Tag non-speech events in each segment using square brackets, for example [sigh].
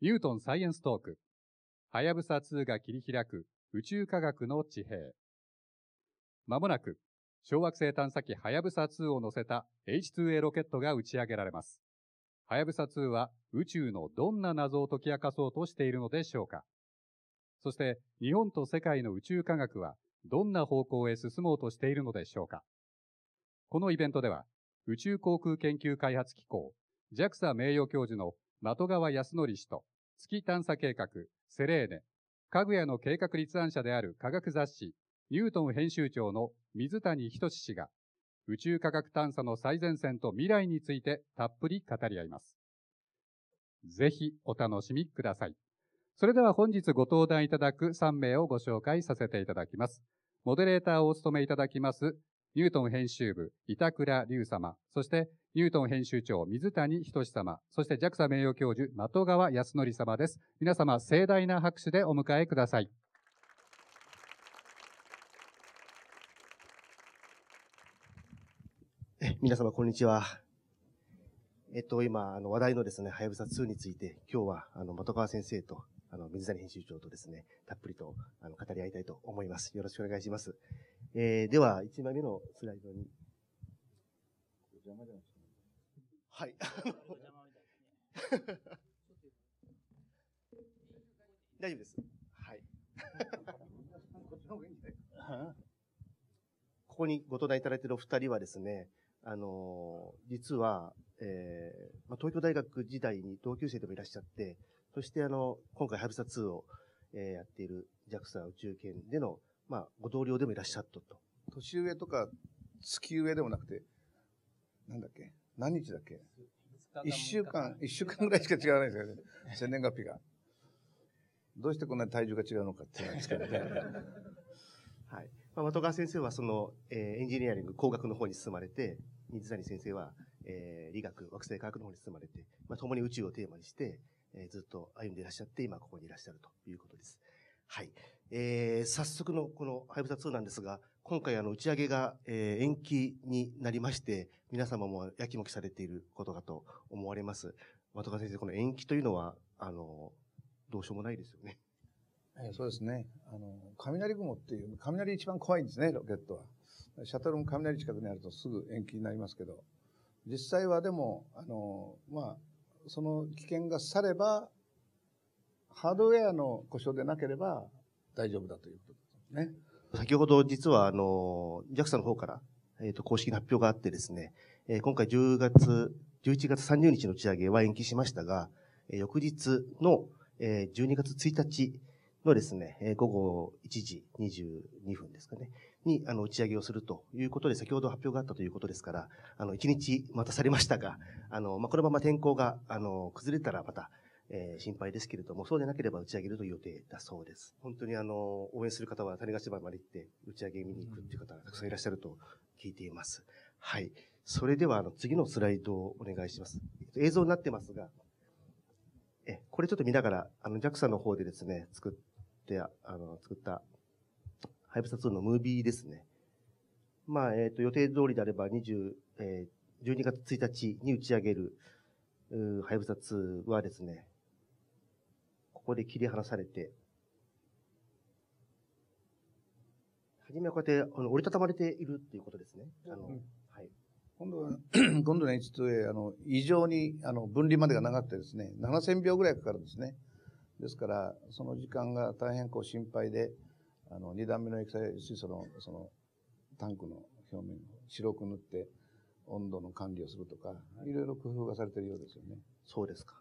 ニュートンサイエンストーク。はやぶさ2が切り開く宇宙科学の地平。まもなく、小惑星探査機はやぶさ2を乗せた H2A ロケットが打ち上げられます。はやぶさ2は宇宙のどんな謎を解き明かそうとしているのでしょうかそして日本と世界の宇宙科学はどんな方向へ進もうとしているのでしょうかこのイベントでは宇宙航空研究開発機構 JAXA 名誉教授の的川康則氏と月探査計画セレーネ、かぐやの計画立案者である科学雑誌ニュートン編集長の水谷仁氏が宇宙科学探査の最前線と未来についてたっぷり語り合います。ぜひお楽しみください。それでは本日ご登壇いただく3名をご紹介させていただきます。モデレーターをお務めいただきます、ニュートン編集部、板倉隆様、そしてニュートン編集長、水谷仁様、そして JAXA 名誉教授、的川康則様です。皆様、盛大な拍手でお迎えください。皆様、こんにちは。えっと、今、あの、話題のですね、はやぶさ2について、今日は、あの、的川先生と、あの、水谷編集長とですね、たっぷりと、あの、語り合いたいと思います。よろしくお願いします。えー、では、1枚目のスライドに。はい。[laughs] 大丈夫です。はい。[laughs] ここにご登壇いただいているお二人はですね、あの、実は、えーまあ、東京大学時代に同級生でもいらっしゃって、そしてあの、今回ハブサ2を、えー、やっている JAXA 宇宙圏での、まあ、ご同僚でもいらっしゃったと。年上とか月上でもなくて、なんだっけ？何日だっけ？一週間、一週間ぐらいしか違わないですよね。生年月日が。どうしてこんなに体重が違うのかっていうんですけどね。[laughs] はい。まあ、的川先生はその、えー、エンジニアリング工学の方に進まれて、水谷先生は、えー、理学、惑星科学の方に進まれて、まあ、共に宇宙をテーマにして、えー、ずっと歩んでいらっしゃって、今ここにいらっしゃるということです。はい。えー、早速のこのハイブサ2なんですが、今回あの打ち上げが、えー、延期になりまして、皆様もやきもきされていることかと思われます。的川先生、この延期というのは、あの、どうしようもないですよね。えー、そうですね。あの、雷雲っていう、雷一番怖いんですね、ロケットは。シャトルも雷近くにあるとすぐ延期になりますけど、実際はでも、あの、まあ、その危険が去れば、ハードウェアの故障でなければ大丈夫だということですね。先ほど実はあの、JAXA の方から、えっ、ー、と、公式な発表があってですね、えー、今回10月、11月30日の打ち上げは延期しましたが、えー、翌日の、えー、12月1日のですね、えー、午後1時22分ですかね、に、あの、打ち上げをするということで、先ほど発表があったということですから、あの、1日待たされましたが、あの、まあ、このまま天候が、あの、崩れたらまた、えー、心配ですけれども、そうでなければ打ち上げるという予定だそうです。本当にあの、応援する方は種子島まで行って打ち上げ見に行くっていう方がたくさんいらっしゃると聞いています。はい。それでは、あの、次のスライドをお願いします。映像になってますが、え、これちょっと見ながら、あの、JAXA の方でですね、作って、あの、作った、ハイブサ2のムービーですね。まあ、えっ、ー、と、予定通りであれば20、えー、12月1日に打ち上げる、ハイブサ2はですね、ここで切り離されて、はじめはこうやってあの折りたたまれているっていうことですね。あの、うん、はい。今度は、[clears throat] 今度の H2A、あの、異常に、あの、分離までが長くてですね、7000秒ぐらいかかるんですね。ですから、その時間が大変こう心配で、あの、二段目の液体水素の、その、タンクの表面を白く塗って、温度の管理をするとか、いろいろ工夫がされているようですよね。そうですか。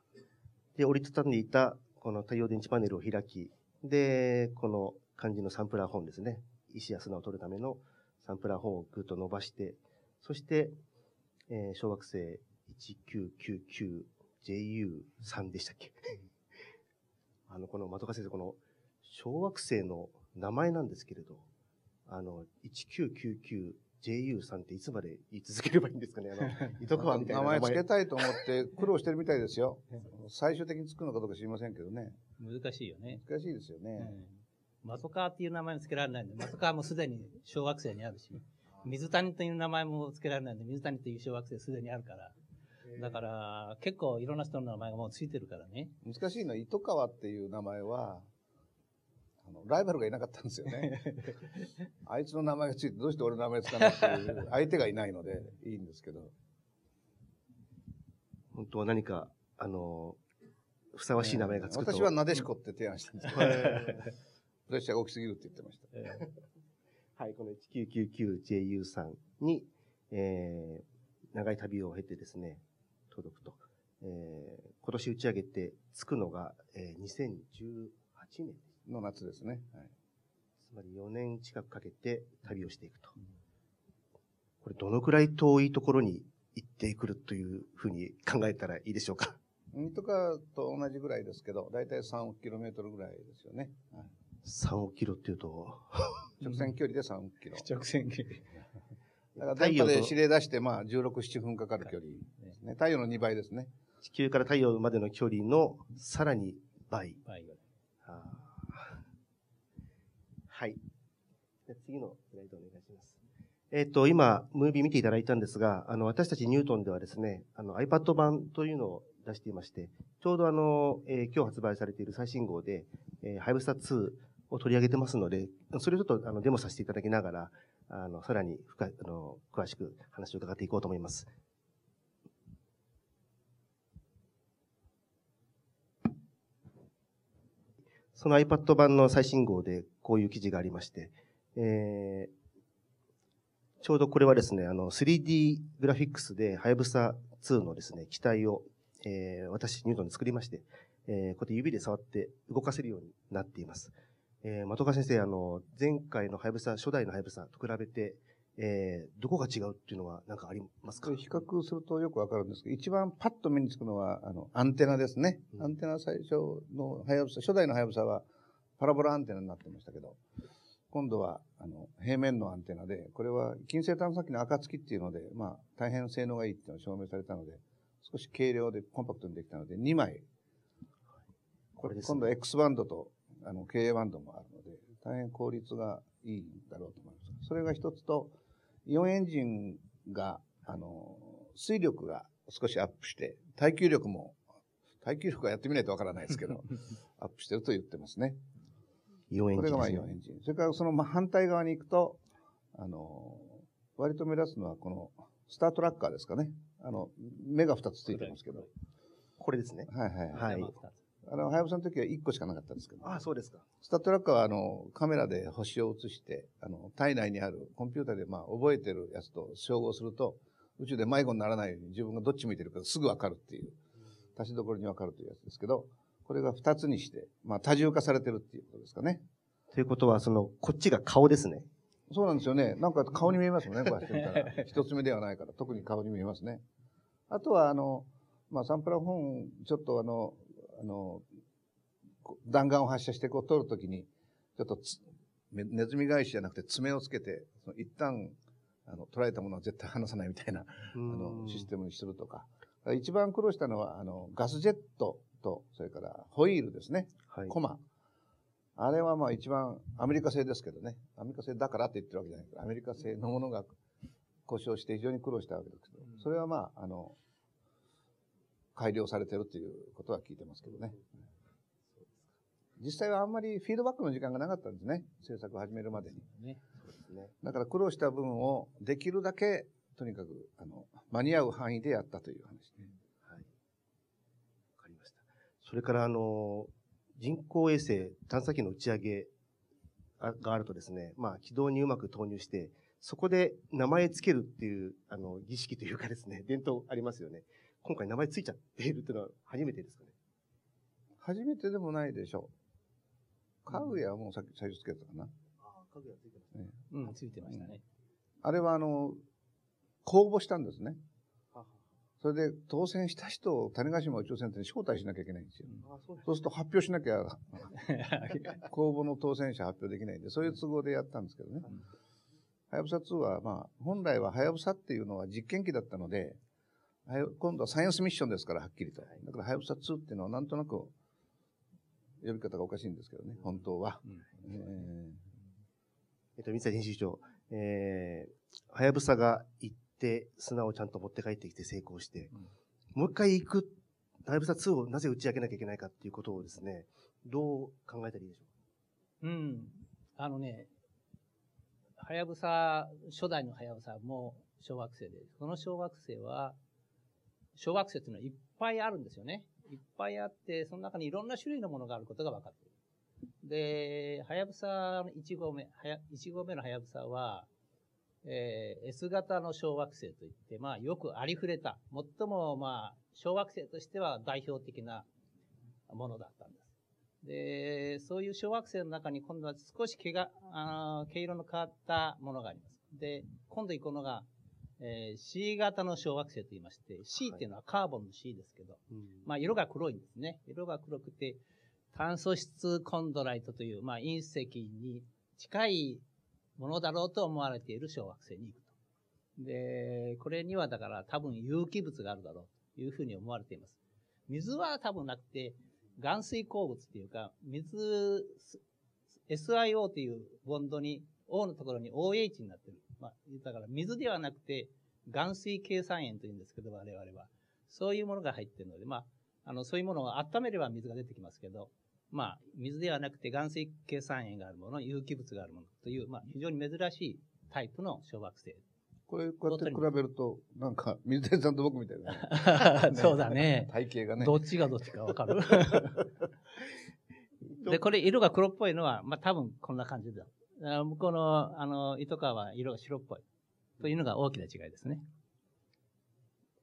で、折りたたんでいたこの太陽電池パネルを開き、で、この漢字のサンプラー本ですね。石や砂を取るためのサンプラー本をぐっと伸ばして、そして、えー、小惑星 1999JU3 でしたっけ？[laughs] あの、この的川先生、この小惑星の名前なんですけれど、あの、1999 JU さんっていつまで言い続ければいいんですかね？あの、[laughs] 糸川みたいな名前つけたいと思って苦労してるみたいですよ。[laughs] 最終的につくのかどうか知りませんけどね。難しいよね。難しいですよね。うん、マトカーっていう名前も付けられないんで、マトカーもすでに小惑星にあるし、水谷という名前も付けられないんで、水谷という小惑星すでにあるから。だから、結構いろんな人の名前がもうついてるからね。難しいのは、糸川っていう名前は、あのライバルがいなかったんですよね。[laughs] あいつの名前がついて、どうして俺の名前つかないっていう相手がいないので、いいんですけど。本当は何か、あの、ふさわしい名前がつくと。私はなでしこって提案したんですけど、プレッシャーが大きすぎるって言ってました。はい、この 1999JU さんに、えー、長い旅を経てですね、届くと。えー、今年打ち上げて着くのが、えー、2018年。の夏ですね。はい、つまり4年近くかけて旅をしていくと。これどのくらい遠いところに行ってくるというふうに考えたらいいでしょうか？とかと同じぐらいですけど、だいたい3億キロメートルぐらいですよね。はい、3億キロっていうと、[laughs] 直線距離で3億キロ。[laughs] 直線距離。だから電波で指令出して、まあ、16、7分かかる距離ですね。太陽の2倍ですね。地球から太陽までの距離のさらに倍。倍ぐらい。はい。次のスライドお願いします。えっ、と、今、ムービー見ていただいたんですが、あの、私たちニュートンではですね、あの、iPad 版というのを出していまして、ちょうどあの、えー今日発売されている最新号で、えー、ハイブサ2を取り上げてますので、それをちょっとあのデモさせていただきながら、あの、さらに深い、あの、詳しく話を伺っていこうと思います。その iPad 版の最新号でこういう記事がありまして、えーちょうどこれはですね、あの、3D グラフィックスで、はやぶさ2のですね、機体を、えー私、ニュートンで作りまして、えーこうやって指で触って動かせるようになっています。えー、的川先生、あの、前回のはやぶさ、初代のはやぶさと比べて、えーどこが違うっていうのは何かありますか？比較するとよくわかるんですけど、一番パッと目につくのは、あの、アンテナですね。うんアンテナ最初のはやぶさ、初代のはやぶさはパラボラアンテナになってましたけど、今度は、あの、平面のアンテナで、これは近星探査機の暁っていうので、まあ、大変性能がいいっていうのが証明されたので、少し軽量でコンパクトにできたので、2枚。これですね今度 X バンドと、あの、KA バンドもあるので、大変効率がいいんだろうと思います。それが一つと、イオンエンジンが、あの、水力が少しアップして、耐久力も、耐久力はやってみないとわからないですけど、[laughs] アップしてると言ってますね。これがまあジンですねイオンエンジン。それからそのまあ反対側に行くと、あの、割と目立つのはこのスタートラッカーですかね。あの、目が2つついてますけど。これですね。はいはいはい。はいあの、はやぶさの時は1個しかなかったんですけど。ああ、そうですか。スタートラッカーはあの、カメラで星を映して、あの、体内にあるコンピューターでまあ覚えてるやつと照合すると、宇宙で迷子にならないように自分がどっち向いてるかすぐわかるっていう、足しどころにわかるというやつですけど、これが2つにして、まあ多重化されてるっていうことですかね。ということは、その、こっちが顔ですね。そうなんですよね。なんか顔に見えますもんね、こうやって見たら。[laughs] 一つ目ではないから、特に顔に見えますね。あとは、あの、まあ、サンプラー本、ちょっとあの、あの、弾丸を発射してこう取るときに、ちょっとネズミ返しじゃなくて爪をつけて、その一旦、あの、捉えたものは絶対離さないみたいな、ああの、システムにするとか。一番苦労したのは、あの、ガスジェットと、それからホイールですね。はい。コマ。あれはまあ一番アメリカ製ですけどね。アメリカ製だからって言ってるわけじゃないけど、アメリカ製のものが故障して非常に苦労したわけですけど、それはまあ、あの、改良されてるっていうことは聞いてますけどね。実際はあんまりフィードバックの時間がなかったんですね。制作を始めるまでに。ね。だから苦労した分をできるだけ、とにかく、あの、間に合う範囲でやったという話で。それから、あの、人工衛星探査機の打ち上げあがあるとですね、まあ、軌道にうまく投入して、そこで名前つけるっていう、あの、儀式というかですね、伝統ありますよね。今回名前ついちゃっているっていうのは初めてですかね。初めてでもないでしょう。家具屋はもうさっき最初つけたかな。ああ、家具がついてますねうん、ついてましたね。あれはあの、公募したんですね。それで当選した人を種子島宇宙センターに招待しなきゃいけないんですよ。そうですそうすると発表しなきゃ、[laughs] 公募の当選者発表できないんで、そういう都合でやったんですけどね。はやぶさ2は、まあ、本来ははやぶさっていうのは実験機だったので、はや今度はサイエンスミッションですから、はっきりと。だから、はやぶさ2っていうのはなんとなく、呼び方がおかしいんですけどね、本当は。うんええっと、三谷編集長、えー、はやぶさが行って、砂をちゃんと持って帰ってきて成功して、もう一回行く、はやぶさ2をなぜ打ち上げなきゃいけないかっていうことをですね、どう考えたらいいでしょうん。あのね、はやぶさ、初代のはやぶさも小惑星で、その小惑星は、小惑星っていうのはいっぱいあるんですよね。いっぱいあって、その中にいろんな種類のものがあることが分かっている。で、はやぶさの1号目、はや1号目のはやぶさは、えー S 型の小惑星といって、まあ、よくありふれた、最も、まあ、小惑星としては代表的なものだったんです。で、そういう小惑星の中に今度は少し毛が、あー毛色の変わったものがあります。で、今度行くのが、えー C 型の小惑星と言いまして、C っていうのはカーボンの C ですけど、う。まあ、色が黒いんですね。色が黒くて、炭素質コンドライトという、まあ、隕石に近いものだろうと思われている小惑星に行くと。で、これにはだから多分有機物があるだろうというふうに思われています。水は多分なくて、岩水鉱物っていうか、水、SIO というボンドに、O のところに OH になってる。まあ、だから水ではなくて、岩水計算塩というんですけど、我々は。そういうものが入ってるので、まあ、あの、そういうものを温めれば水が出てきますけど、まあ、水ではなくて岩水計算塩があるもの、有機物があるものという、まあ、非常に珍しいタイプの小惑星。これ、こうやって比べると、なんか、水谷さんと僕みたいな、[laughs] そうだね。体型がね。どっちがどっちかわかる [laughs] で、これ色が黒っぽいのは、まあ多分こんな感じだ。あ向こうの、あの、糸川は色が白っぽい。というのが大きな違いですね。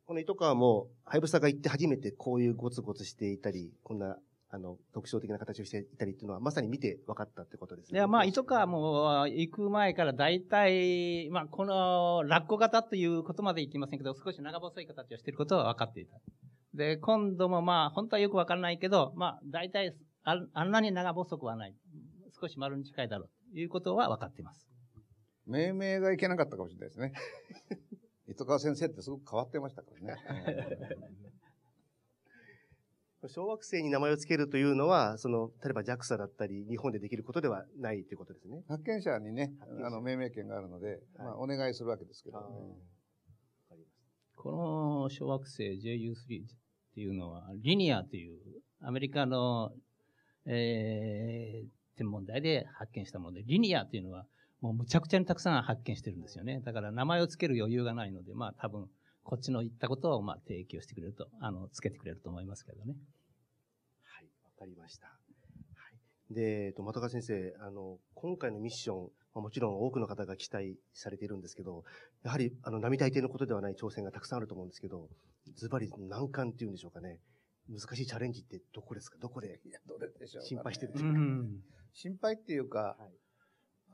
この糸川も、はやぶさが行って初めてこういうゴツゴツしていたり、こんな、あの、特徴的な形をしていたりっていうのは、まさに見て分かったってことですね。いや、まあ、糸川も行く前から大体、まあ、この、ラッコ型ということまで言っていませんけど、少し長細い形をしていることは分かっていた。で、今度もまあ、本当はよく分からないけど、まあ、大体あ、あんなに長細くはない。少し丸に近いだろうということは分かっています。命名がいけなかったかもしれないですね。[laughs] 糸川先生ってすごく変わってましたからね。[laughs] [laughs] 小惑星に名前を付けるというのは、その、例えば JAXA だったり、日本でできることではないということですね。発見者にねあの、命名権があるので、まあ、お願いするわけですけどね。この小惑星 JU3 っていうのは、リニアというアメリカの、えー、天文台で発見したもので、リニアというのはもうむちゃくちゃにたくさん発見してるんですよね。だから名前を付ける余裕がないので、まあ多分こっちの言ったことをまあ提供してくれると、あの、付けてくれると思いますけどね。はい、わかりました。はい。で、えっと、的川先生、あの、今回のミッション、まあもちろん多くの方が期待されているんですけど、やはり、あの、並大抵のことではない挑戦がたくさんあると思うんですけど、ズバリ難関っていうんでしょうかね。難しいチャレンジってどこですか？どこでいや、どれでしょうかね、心配してるうん。心配っていうか、はい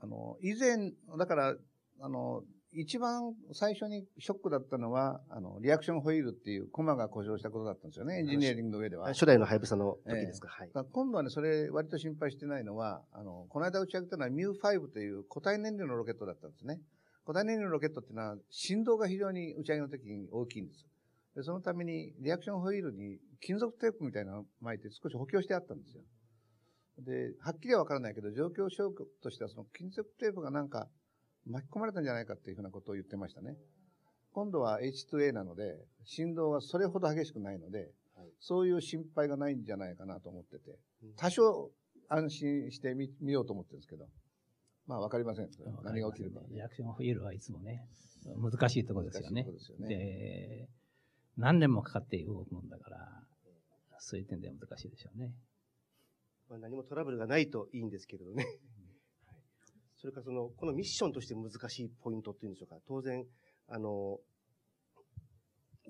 あの、以前、だから、あの、一番最初にショックだったのは、あの、リアクションホイールっていうコマが故障したことだったんですよね、エンジニアリングの上では。初代のハヤブサの時ですか、はい。だから今度はね、それ割と心配してないのは、あの、この間打ち上げたのはミュー5という固体燃料のロケットだったんですね。固体燃料のロケットっていうのは振動が非常に打ち上げの時に大きいんです。で、そのためにリアクションホイールに金属テープみたいなのを巻いて少し補強してあったんですよ。で、はっきりはわからないけど、状況証拠としてはその金属テープがなんか巻き込まれたんじゃないかっていうふうなことを言ってましたね。今度は H2A なので、振動はそれほど激しくないので、はいそういう心配がないんじゃないかなと思っててうん、多少安心してみ見ようと思ってるんですけど、まあわかりません。何が起きるかはね。リアクションホイールはいつもね、難しいところですよね。難しいところですよねで、何年もかかって動くもんだから、そういう点では難しいでしょうね。まあ、何もトラブルがないといいんですけれどね。はいそれからその、このミッションとして難しいポイントっていうんでしょうか。当然、あの、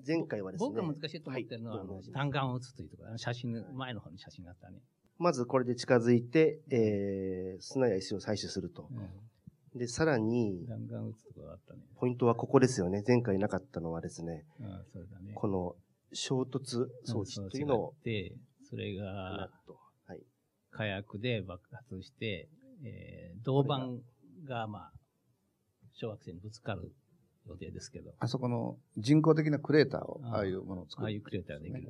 前回はですね。僕が難しいと思ってるのは、あのはいどうぞお願いします弾丸を撃つというところ、あの写真、前の方に写真があったね。まずこれで近づいて、えー、砂や石を採取すると。で、さらに、弾丸を撃つところがあったね。ポイントはここですよね。前回なかったのはですね、うん、それだね。この衝突装置というのを、で、それなが。はい。火薬で爆発して、えー、銅板が、まあ、小惑星にぶつかる予定ですけど、あそこの人工的なクレーターを、ああ。いうものを作る。ああいうクレーターができる。ね。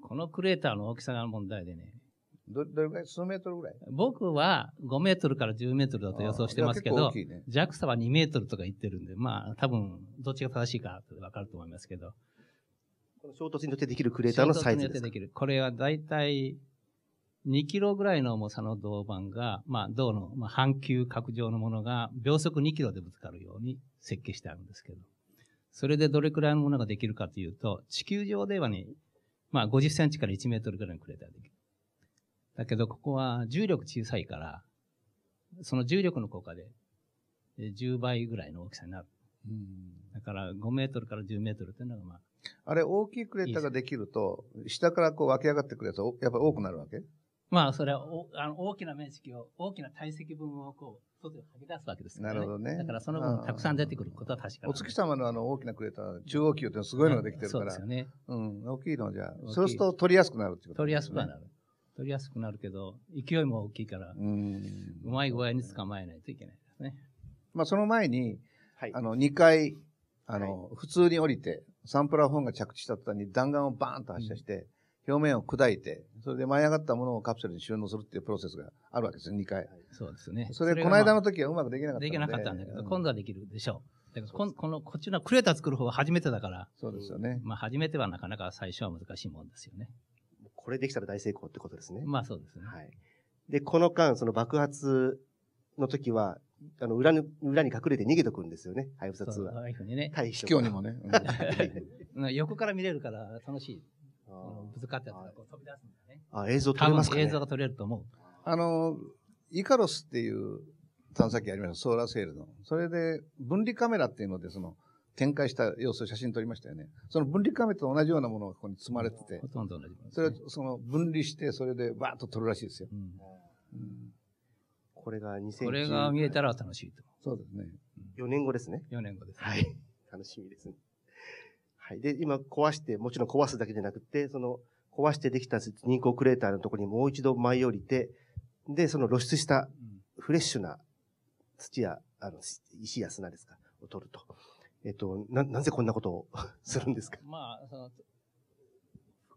このクレーターの大きさが問題でね、どどれぐらい？数メートルぐらい？僕は5メートルから10メートルだと予想してますけどああ、じゃあ結構大きいね。JAXA は2メートルとか言ってるんで、まあ多分どっちが正しいかわかると思いますけど、この衝突によってできるクレーターのサイズですか？衝突によってできる。これはだいたい2キロぐらいの重さの銅板が、まあ銅の、まあ、半球角状のものが秒速2キロでぶつかるように設計してあるんですけど、それでどれくらいのものができるかというと、地球上ではね、まあ50センチから1メートルぐらいのクレーターができる。だけどここは重力小さいから、その重力の効果でえ10倍ぐらいの大きさになる。だから5メートルから10メートルっていうのがまあ、あれ、大きいクレーターができると、下からこう湧き上がってくるやつやっぱり多くなるわけ？まあ、それはおあの大きな面積を、大きな体積分をこう、外に吐き出すわけですから、ね。なるほどねだからその分、たくさん出てくることは確かお月様のあの大きなクレーター、中央球ってすごいのができてるからそうですよ、ね。うん、大きいのじゃ大きいそうすると取りやすくなるってこと取りやすく。なる。取りやすくなるけど、勢いも大きいから、うん。うまい具合に捕まえないといけないですね。まあ、その前に、はい。あの、2回、あの、普通に降りて、サンプラー本が着地した途端に弾丸をバーンと発射して、表面を砕いて、それで舞い上がったものをカプセルに収納するっていうプロセスがあるわけですよ、2回。そうですね。それ、この間の時はうまくできなかったので。できなかったんだけど、うん今度はできるでしょう。だからこんこの、こっちのクレーター作る方は初めてだから、そうですよね。まあ初めてはなかなか最初は難しいもんですよね。これできたら大成功ってことですね。まあそうですね。はい。で、この間、その爆発の時は、あの、裏に、裏に隠れて逃げとくんですよね、ハイブサ2そうあは。あいうふうにね。対卑怯にもね。[laughs] 横から見れるから楽しい。ああのぶつかったやつがこう飛び出すんだね。ーあ、映像撮れますかね？映像が撮れると思う。あの、イカロスっていう探査機ありました、ソーラーセールの。それで、分離カメラっていうので、その、展開した様子を写真撮りましたよね。その分離カメラと同じようなものがここに積まれててほ、とんど同じものですそれね、その分離して、それでバーッと撮るらしいですよ。うんうんこれが2014これが見えたら楽しいとそうですね。4年後ですね。4年後です、はい。楽しみですね。はい。で、今壊して、もちろん壊すだけじゃなくて、その、壊してできた人工クレーターのところにもう一度舞い降りて、で、その露出したうんフレッシュな土や、あの、石や砂ですか、を取ると。えっと、な、なぜこんなことをするんですか？まあ、その、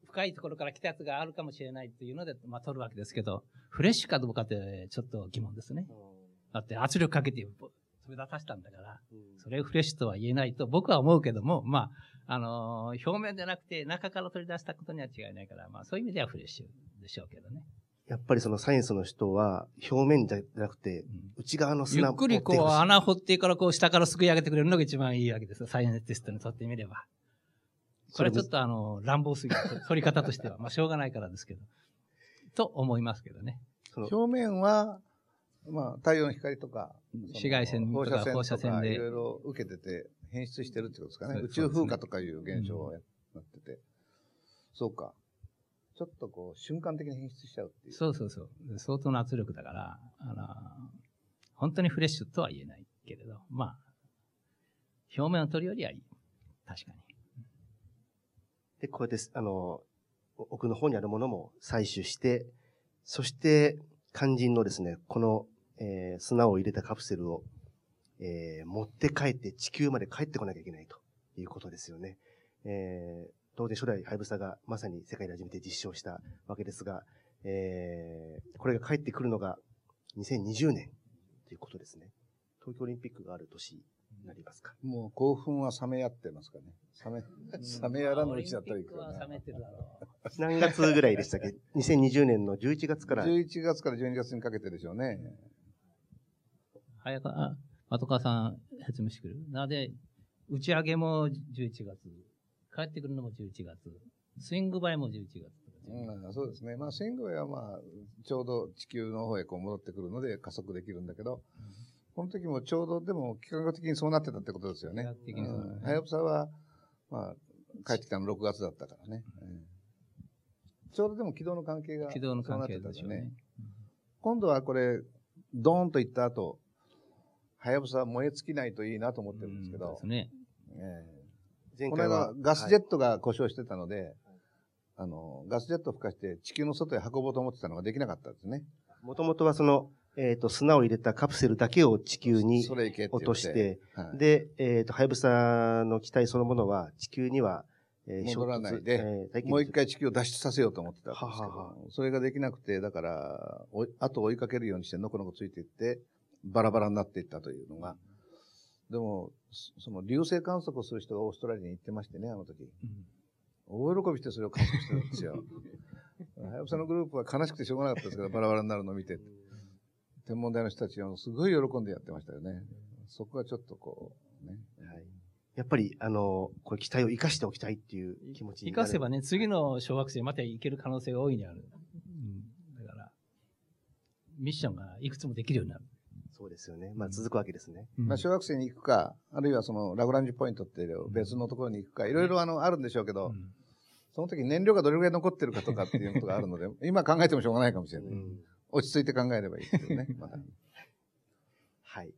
深いところから来たやつがあるかもしれないっていうので、まあ、取るわけですけど、フレッシュかどうかってちょっと疑問ですね。だって圧力かけて飛び出させたんだから、それフレッシュとは言えないと僕は思うけども、まあ、あのー表面じゃなくて中から取り出したことには違いないから、まあそういう意味ではフレッシュでしょうけどね。やっぱりそのサイエンスの人は、表面じゃなくて、内側のゆ砂っくりこうを持ってほしい穴掘ってからこう下からすくい上げてくれるのが一番いいわけですよ。サイエンティストにとってみれば。これはちょっとあの、乱暴すぎる。取り方としては。まあしょうがないからですけど。と思いますけどね。その表面は、まあ、太陽の光とか、紫外線とか放射線と放射線でかいろいろ受けてて、変質してるってことですかね。宇宙風化とかいう現象をやなってて。そうか。ちょっとこう、瞬間的に変質しちゃうっていう。そうそうそう。相当な圧力だから、あの、本当にフレッシュとは言えないけれど、まあ、表面を取るよりはいい。確かに。で、こうやって、あの、奥の方にあるものも採取して、そして、肝心のですね、この、えー砂を入れたカプセルを、えー持って帰って地球まで帰ってこなきゃいけないということですよね。えー当然初代ハイブサがまさに世界で初めて実証したわけですが、えーこれが帰ってくるのが2020年ということですね。東京オリンピックがある年になりますか。もう興奮は冷めやってますかね。冷め、冷めやらぬうちだったらいいけどオリンピックは冷ね。めてるだろう。何月ぐらいでしたっけ ?2020 年の11月から。11月から12月にかけてでしょうね。早川、あ後川さん説明してくれる？なぜ、打ち上げも11月、帰ってくるのも11月、スイングバイも11月。うん、そうですね。まあ、シングはまあ、ちょうど地球の方へこう戻ってくるので加速できるんだけど、この時もちょうどでも企画的にそうなってたってことですよね。企画的にそうだねんはやぶさは、まあ、帰ってきたの6月だったからね。うんちょうどでも軌道の関係が軌道の関係そうなってたんだでしょうね。今度はこれ、ドーンといった後、はやぶさ燃え尽きないといいなと思ってるんですけど。で、すね。ええ。この前回は間、ガスジェットが故障してたので、あの、ガスジェットを吹かして地球の外へ運ぼうと思ってたのができなかったんですね。もともとはその、えっ、と、砂を入れたカプセルだけを地球に落として、はい。で、えっ、と、ハイブサの機体そのものは地球には、え戻らないでえー大気もう一回地球を脱出させようと思ってたんですけど、ははは。それができなくて、だから、おい後を追いかけるようにしてのこのこついていって、バラバラになっていったというのが、でも、そその流星観測をする人がオーストラリアに行ってましてね、あの時。うん大喜びしてそれを観測してるんですよ。はやぶさのグループは悲しくてしょうがなかったですけど、バラバラになるのを見て。天文台の人たちはすごい喜んでやってましたよね。そこがちょっとこう、ね。はい。やっぱり、あの、これ期待を生かしておきたいっていう気持ちに生かせばね、次の小惑星また行ける可能性が大いにある。うん。だから、ミッションがいくつもできるようになる。そうですよね。まあ続くわけですね。まあ、小学生に行くか、あるいはそのラグランジュポイントっていう別のところに行くか、いろいろあの、あるんでしょうけど、うんその時燃料がどれぐらい残ってるかとかっていうことがあるので、[laughs] 今考えてもしょうがないかもしれない。うん落ち着いて考えればいいですよね。まだはい。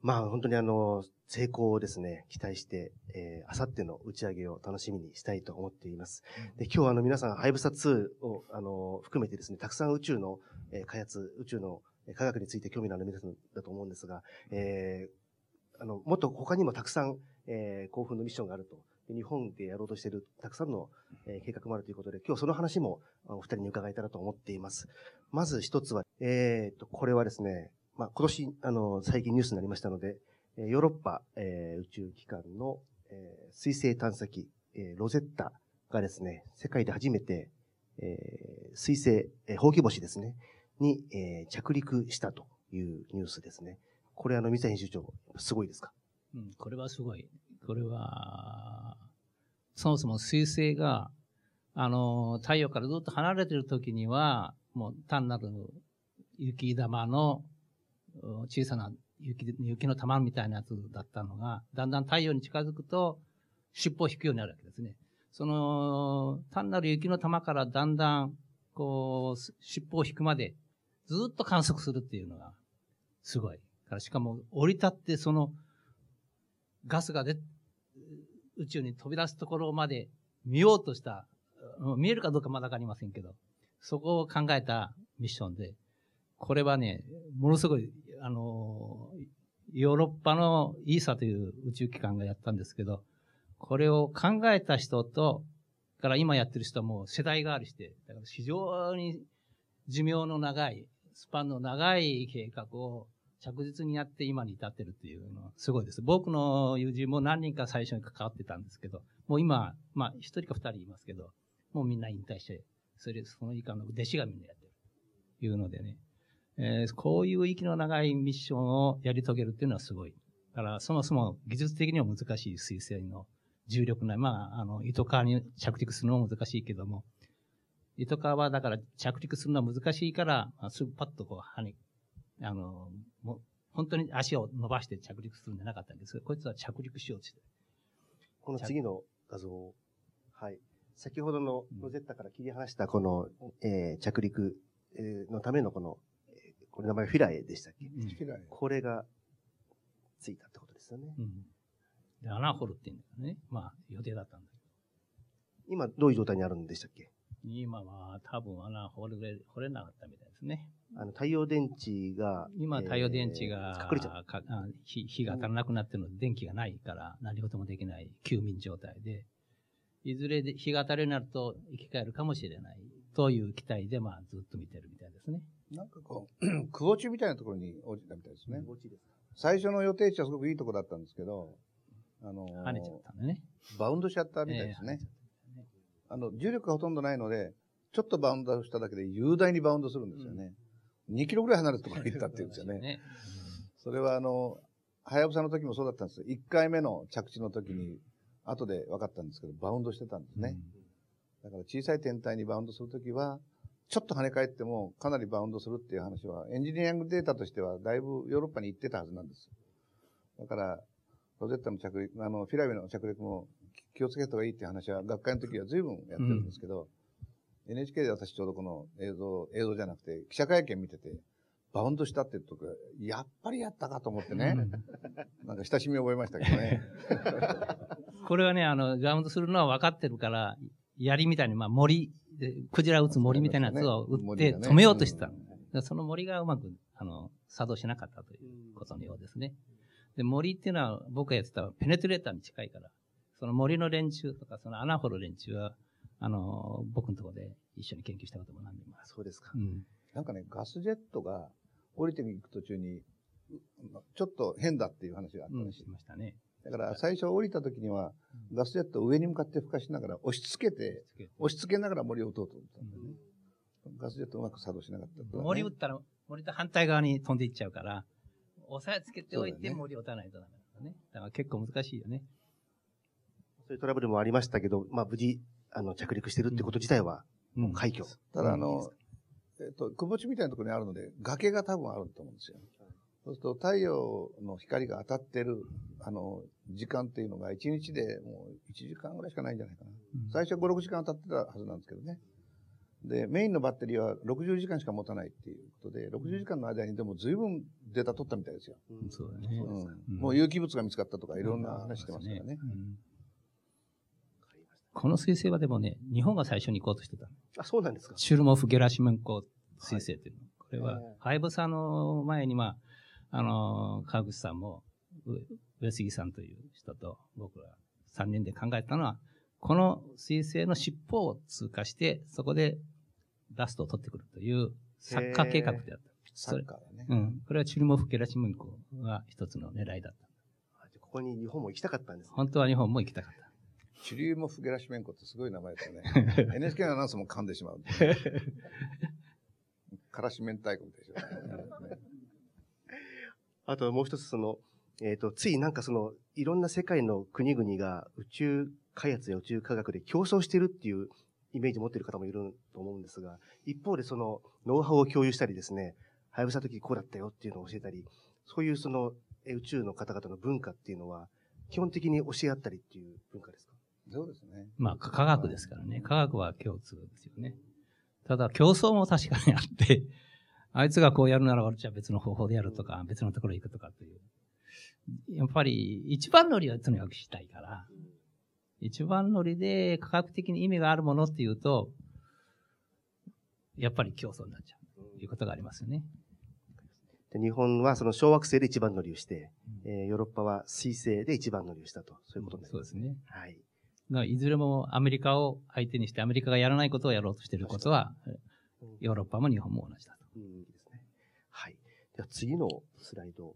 まあ本当にあの、成功をですね、期待して、えー、あさっての打ち上げを楽しみにしたいと思っています。で、今日はあの皆さん、ハイブサ2を、あの、含めてですね、たくさん宇宙の、えー開発、宇宙のえー科学について興味のある皆さんだと思うんですが、えー、あの、もっと他にもたくさん、えー、興奮のミッションがあると。日本でやろうとしているたくさんの、えー計画もあるということで、今日その話もお二人に伺えたらと思っています。まず一つは、えー、と、これはですね、まあ、今年、あの、最近ニュースになりましたので、ヨーロッパ、えー宇宙機関の、えー水星探査機、えーロゼッタがですね、世界で初めて、えー水星、えーほうき星ですね、に、えー着陸したというニュースですね。これあの、水谷編集長、すごいですか？うん、これはすごい。これは、そもそも水星が、あの、太陽からずっと離れてる時には、もう単なる雪玉の小さな雪雪の玉みたいなやつだったのが、だんだん太陽に近づくと、尻尾を引くようになるわけですね。その、単なる雪の玉からだんだん、こう、尻尾を引くまで、ずっと観測するっていうのが、すごい。からしかも、降り立って、その、ガスがで、宇宙に飛び出すところまで見ようとした、見えるかどうかまだわかりませんけど、そこを考えたミッションで、これはね、ものすごい、あの、ヨーロッパの ESA という宇宙機関がやったんですけど、これを考えた人と、から今やってる人はもう世代があるして、だから非常に寿命の長い、スパンの長い計画を着実にやって今に至ってるっていうのはすごいです。僕の友人も何人か最初に関わってたんですけど、もう今、まあ一人か二人いますけど、もうみんな引退して、それ、その以下の弟子がみんなやってる。というのでね、えーこういう息の長いミッションをやり遂げるっていうのはすごい。だから、そもそも技術的には難しい水星の重力な、まあ、あの、糸川に着陸するのも難しいけども、イトカワはだから着陸するのは難しいから、まあすぐパッとこう、跳ね、あの、もう、本当に足を伸ばして着陸するんじゃなかったんですが、こいつは着陸しようとして。この次の画像をはい。先ほどのロゼッタから切り離したこの、えー着陸えーのためのこの、えーこれ名前フィラエでしたっけ？これがついたってことですよね。うん。で、穴掘るっていうんだよね。まあ、予定だったんだけ今どういう状態にあるんでしたっけ？ど。今は多分穴掘れ、掘れなかったみたいですね。あの、太陽電池が。今、太陽電池が、えー隠れちゃ火火が足らなくなってるので、電気がないから何事もできない休眠状態で、いずれで日が当たるようになると生き返るかもしれないという期待で、まあ、ずっと見てるみたいですね。なんかこう、クオチみたいなところに落ちたみたいですね。墓地ですか最初の予定地はすごくいいとこだったんですけど、あのー跳ねちゃったんでね。バウンドしちゃったみたいですね。あの、重力がほとんどないので、ちょっとバウンドしただけで雄大にバウンドするんですよね。2キロぐらい離れたところに行ったっていうんですよね。ね。それはあの、はやぶさの時もそうだったんですよ。1回目の着地の時に、後で分かったんですけど、バウンドしてたんですね。だから小さい天体にバウンドするときは、ちょっと跳ね返ってもかなりバウンドするっていう話は、エンジニアリングデータとしてはだいぶヨーロッパに行ってたはずなんです。だから、ロゼッタの着陸、あの、フィラエの着陸も気をつけた方がいいっていう話は学会の時は随分やってるんですけど、NHK で私ちょうどこの映像、映像じゃなくて記者会見見てて、バウンドしたってとか、やっぱりやったかと思ってね、[laughs] なんか親しみを覚えましたけどね。[laughs] これはね、あの、バウンドするのは分かってるから、槍みたいに、まあ銛、でクジラ撃つ銛みたいなやつを撃って止めようとしてた。だからその森がうまく、あの、作動しなかったということのようですね。で、森っていうのは僕がやってたペネトレーターに近いから、その森の連中とか、その穴掘る連中は、あの、僕のところで一緒に研究したことも何年も。そうですか。うん。なんかね、ガスジェットが降りていく途中に、うちょっと変だっていう話があったしいしましたね。だから最初降りた時には、ガスジェットを上に向かって吹かしながら押し付けて、押し付けながら森を打とうと思ったんだよね。ガスジェットうまく作動しなかった、ね。森打ったら、森と反対側に飛んでいっちゃうから、押さえつけておいて森を打たないとダメなんだね。だから結構難しいよね。そういうトラブルもありましたけど、まあ無事、あの、着陸してるってこと自体は、もう快挙。ただあの、えっと、くぼ地みたいなところにあるので、崖が多分あると思うんですよ。そうすると太陽の光が当たってる、あの、時間っていうのが1日でもう1時間ぐらいしかないんじゃないかな。うん、最初は5、6時間当たってたはずなんですけどね。で、メインのバッテリーは60時間しか持たないっていうことで、60時間の間にでも随分データ取ったみたいですよ。うん、そうだね、うん。もう有機物が見つかったとかいろんな話してますからね。この彗星はでもね、日本が最初に行こうとしてた。あ、そうなんですか。シュルモフ・ゲラシメンコ彗星っていうの。はい、これは、ハイブサの前に、まあ、あの、川口さんも、上杉さんという人と僕ら3人で考えたのは、この彗星の尻尾を通過して、そこでダストを取ってくるというサッカー計画であった。サッカーね。うん。これはチュルモフ・ゲラシムンコが一つの狙いだった。ここに日本も行きたかったんです、ね、本当は日本も行きたかった。チュリモフ・ゲラシメンコってすごい名前ですね。[laughs] NHK のアナウンスも噛んでしまう。からし明太子みたい。あともう一つその、えっ、ー、と、ついなんかその、いろんな世界の国々が宇宙開発や宇宙科学で競争してるっていうイメージを持っている方もいると思うんですが、一方でその、ノウハウを共有したりですね、はやぶさ時こうだったよっていうのを教えたり、そういうその、宇宙の方々の文化っていうのは、基本的に教え合ったりっていう文化ですか？そうですね。まあ、科学ですからね。科学は共通ですよね。ただ、競争も確かにあって、[laughs] あいつがこうやるなら私は別の方法でやるとか、別のところへ行くとかという。やっぱり、一番乗りはとにかくしたいから、一番乗りで科学的に意味があるものっていうと、やっぱり競争になっちゃうということがありますよね。で日本はその小惑星で一番乗りをして、うん、えー、ヨーロッパは水星で一番乗りをしたと、そういうことになります、ね、そうですね。はい。いずれもアメリカを相手にして、アメリカがやらないことをやろうとしていることは、ヨーロッパも日本も同じだと。うん、いいですね。はい。では次のスライド。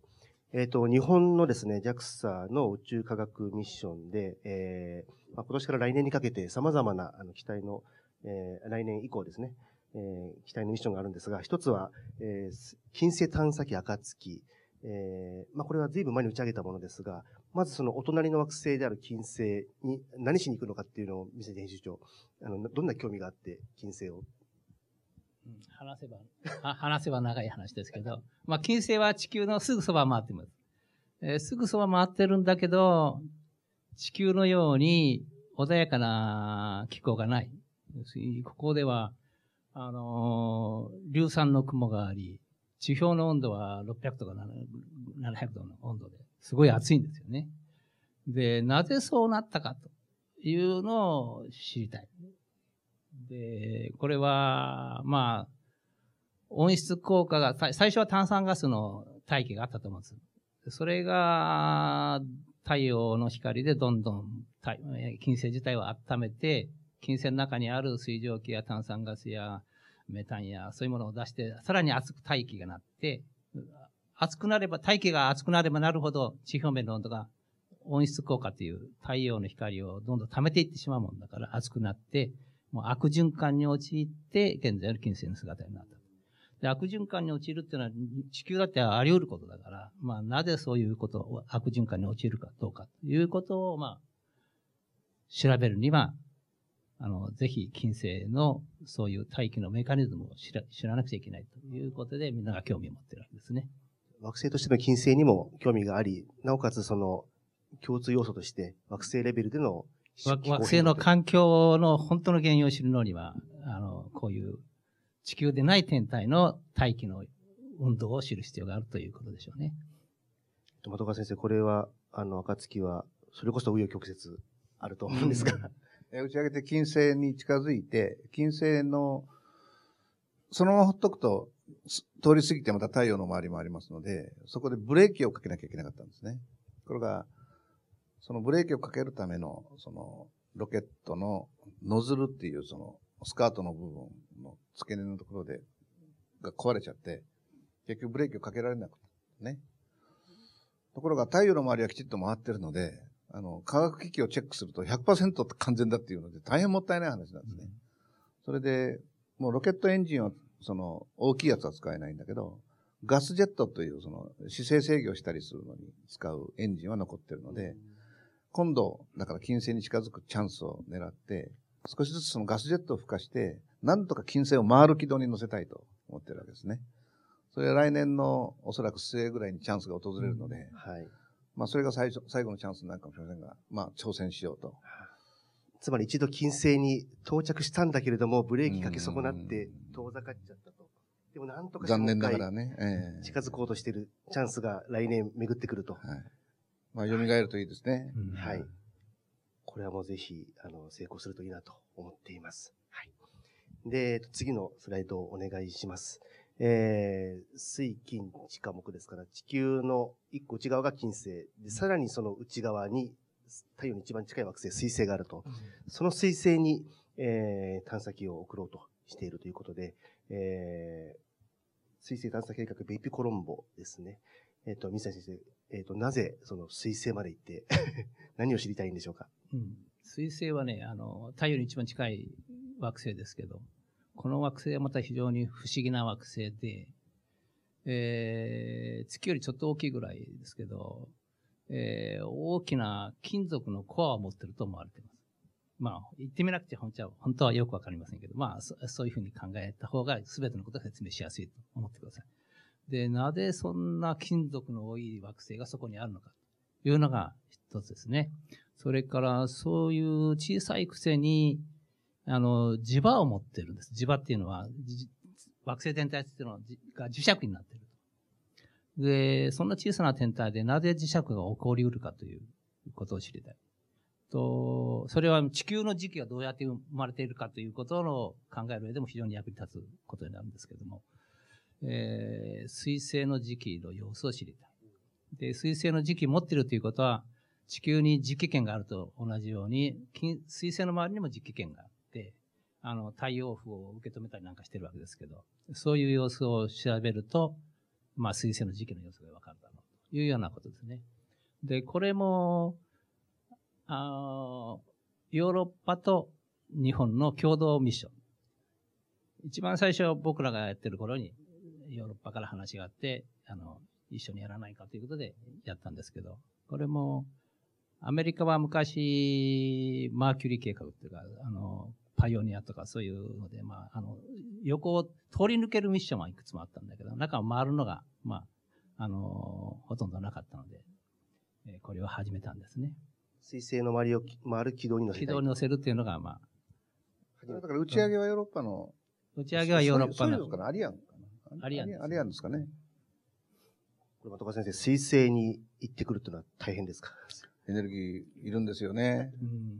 えっ、ー、と、日本のですね、JAXA の宇宙科学ミッションで、えー、まあ、今年から来年にかけて様々なあの機体の、えー、来年以降ですね、えー、機体のミッションがあるんですが、一つは、えー、金星探査機暁、えー、まあ、これは随分前に打ち上げたものですが、まずそのお隣の惑星である金星に何しに行くのかっていうのを見せて編集長、あの、どんな興味があって金星を？話せば、[laughs] 話せば長い話ですけど、まあ、金星は地球のすぐそば回ってます。えー、すぐそば回ってるんだけど、地球のように穏やかな気候がない。ここでは、あのー、硫酸の雲があり、地表の温度は600とか700度の温度で、すごい暑いんですよね。で、なぜそうなったかというのを知りたい。で、これは、まあ、温室効果が、最初は炭酸ガスの大気があったと思うんです。それが、太陽の光でどんどん金星自体を温めて、金星の中にある水蒸気や炭酸ガスやメタンやそういうものを出して、さらに熱く大気がなって、熱くなれば、大気が熱くなればなるほど、地表面の温度が温室効果という太陽の光をどんどん溜めていってしまうもんだから熱くなって、もう悪循環に陥って、現在の金星の姿になった。で、悪循環に陥るっていうのは、地球だってあり得ることだから、まあ、なぜそういうことを、悪循環に陥るかどうかということを、まあ、調べるには、あの、ぜひ、金星の、そういう大気のメカニズムを知ら知らなくちゃいけないということで、みんなが興味を持ってるわけですね。惑星としての金星にも興味があり、なおかつその、共通要素として、惑星レベルでの惑星の環境の本当の原因を知るのには、あの、こういう地球でない天体の大気の運動を知る必要があるということでしょうね。的川先生、これは、あの、暁は、それこそ紆余曲折あると思うんですが。打ち上げて金星に近づいて、金星の、そのままほっとくと、通り過ぎてまた太陽の周りもありますので、そこでブレーキをかけなきゃいけなかったんですね。これが、そのブレーキをかけるための、その、ロケットのノズルっていう、その、スカートの部分の付け根のところで、が壊れちゃって、結局ブレーキをかけられなくて、ね。ところが太陽の周りはきちっと回ってるので、あの、科学機器をチェックすると100%完全だっていうので大変もったいない話なんですね。それで、もうロケットエンジンは、その、大きいやつは使えないんだけど、ガスジェットという、その、姿勢制御したりするのに使うエンジンは残ってるので、今度、だから金星に近づくチャンスを狙って、少しずつそのガスジェットを孵化して、なんとか金星を回る軌道に乗せたいと思ってるわけですね。それは来年のおそらく末ぐらいにチャンスが訪れるので、はい。まあそれが最初、最後のチャンスになるかもしれませんが、まあ挑戦しようと。つまり一度金星に到着したんだけれども、ブレーキかけ損なって遠ざかっちゃったと。でもなんとか残念ながらね、えー、近づこうとしているチャンスが来年巡ってくると。はい。まあ蘇るといいですね。うん、はい。これはもうぜひ、あの、成功するといいなと思っています。はい。で、次のスライドをお願いします。えー、水金地下木ですから、地球の一個内側が金星。で、さらにその内側に、太陽に一番近い惑星、水星があると。その水星に、えー、探査機を送ろうとしているということで、えー、水星探査計画ベイピコロンボですね。えっ、ー、と、水谷先生、えっ、ー、と、なぜその水星まで行って [laughs] 何を知りたいんでしょうか、うん、水星はね、あの、太陽に一番近い惑星ですけど、この惑星はまた非常に不思議な惑星で、えー、月よりちょっと大きいぐらいですけど、えー、大きな金属のコアを持ってると思われています。まあ、言ってみなくて本当は本当はよくわかりませんけど、まあそ、そういうふうに考えた方が全てのことを説明しやすいと思ってください。で、なぜそんな金属の多い惑星がそこにあるのかというのが一つですね。それから、そういう小さいくせに、あの、磁場を持ってるんです。磁場っていうのは、惑星天体っていうのが磁石になってる。で、そんな小さな天体でなぜ磁石が起こりうるかということを知りたい。と、それは地球の時期がどうやって生まれているかということを考える上でも非常に役に立つことになるんですけども、えー、水星の時期の様子を知りたい。で、水星の時期持っているということは、地球に磁気圏があると同じように、水星の周りにも磁気圏があって、あの、太陽風を受け止めたりなんかしてるわけですけど、そういう様子を調べると、まあ、水星の時期の様子がわかるだろうというようなことですね。で、これも、あヨーロッパと日本の共同ミッション。一番最初僕らがやってる頃にヨーロッパから話があって、あの、一緒にやらないかということでやったんですけど、これも、アメリカは昔、マーキュリー計画っていうか、あの、パイオニアとかそういうので、まあ、あの、横を通り抜けるミッションはいくつもあったんだけど、中を回るのが、まあ、あの、ほとんどなかったので、えこれを始めたんですね。水星の周りを回る軌道に乗せる。軌道に乗せるっていうのが、まあ。だから打ち上げはヨーロッパの。打ち上げはヨーロッパの。そうかなアリアンかなアリアン。アリアンですかね。これ、的川先生、水星に行ってくるっていうのは大変ですか？エネルギーいるんですよね。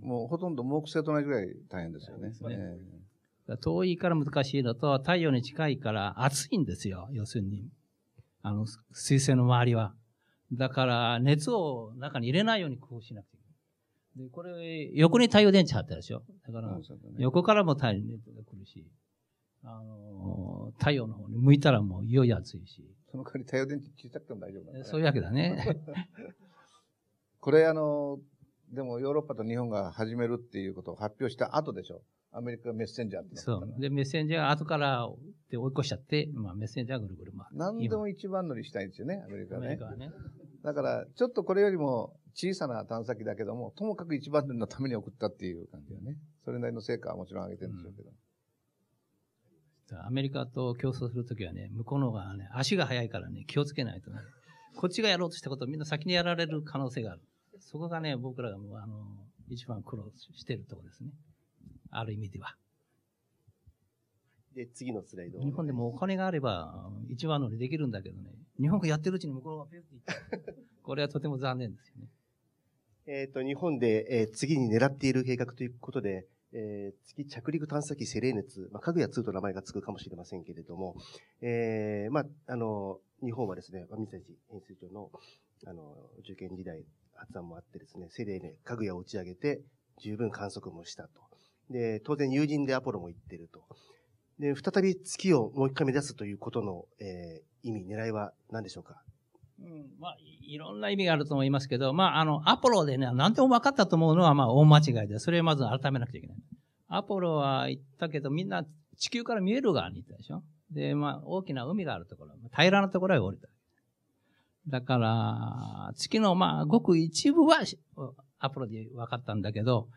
うん、もうほとんど木星と同じぐらい大変ですよね。ね遠いから難しいのと、太陽に近いから暑いんですよ。要するに。あの、水星の周りは。だから、熱を中に入れないように工夫しなくてで、これ、横に太陽電池貼ってあるでしょだから、横からも太陽熱が来るし、あの、太陽の方に向いたらもういよいよ暑いし。その代わり太陽電池小さくても大丈夫だ、ね、そういうわけだね。[laughs] これあの、でもヨーロッパと日本が始めるっていうことを発表した後でしょアメリカメッセンジャーってそう。で、メッセンジャーが後からで追い越しちゃって、まあメッセンジャーぐるぐる回る。何でも一番乗りしたいんですよね、アメリカはね。アメリカはね。だから、ちょっとこれよりも小さな探査機だけども、ともかく一番のために送ったっていう感じだね。それなりの成果はもちろん上げてるんでしょうけど。うん、アメリカと競争するときはね、向こうの方がね、足が速いからね、気をつけないとね、こっちがやろうとしたことをみんな先にやられる可能性がある。そこがね、僕らがもう、あの、一番苦労してるところですね。ある意味では。で、次のスライド。日本でもお金があれば、一番乗りできるんだけどね。日本がやってるうちに向こうがペッていった。[laughs] これはとても残念ですよね。えっ、ー、と、日本で、えー、次に狙っている計画ということで、えー、月着陸探査機セレーネツ、まあ、かぐや2と名前が付くかもしれませんけれども、えー、まあ、あの、日本はですね、三崎編成長の、あの、受験時代発案もあってですね、セレーネ、かぐやを打ち上げて、十分観測もしたと。で、当然友人でアポロも行ってると。で、再び月をもう一回目指すということの、えー、意味、狙いは何でしょうか？うん、まあ、いろんな意味があると思いますけど、まあ、あの、アポロでね、何でも分かったと思うのは、まあ、大間違いで、それをまず改めなくちゃいけない。アポロは言ったけど、みんな地球から見える側に行ったでしょ？で、まあ、大きな海があるところ、平らなところへ降りた。だから、月の、まあ、ごく一部はアポロで分かったんだけど、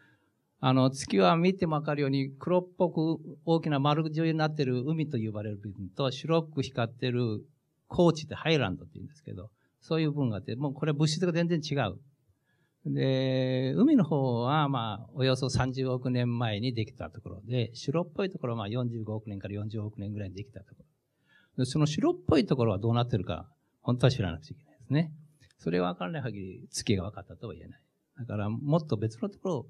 あの、月は見てもわかるように、黒っぽく大きな丸状になってる海と呼ばれる部分と、白く光ってる高地ってハイランドって言うんですけど、そういう部分があって、もうこれ物質が全然違う。で、海の方は、まあ、およそ30億年前にできたところで、白っぽいところは、まあ、45億年から40億年ぐらいにできたところ。その白っぽいところはどうなってるか、本当は知らなくちゃいけないですね。それは分からない限り、月が分かったとは言えない。だから、もっと別のところ、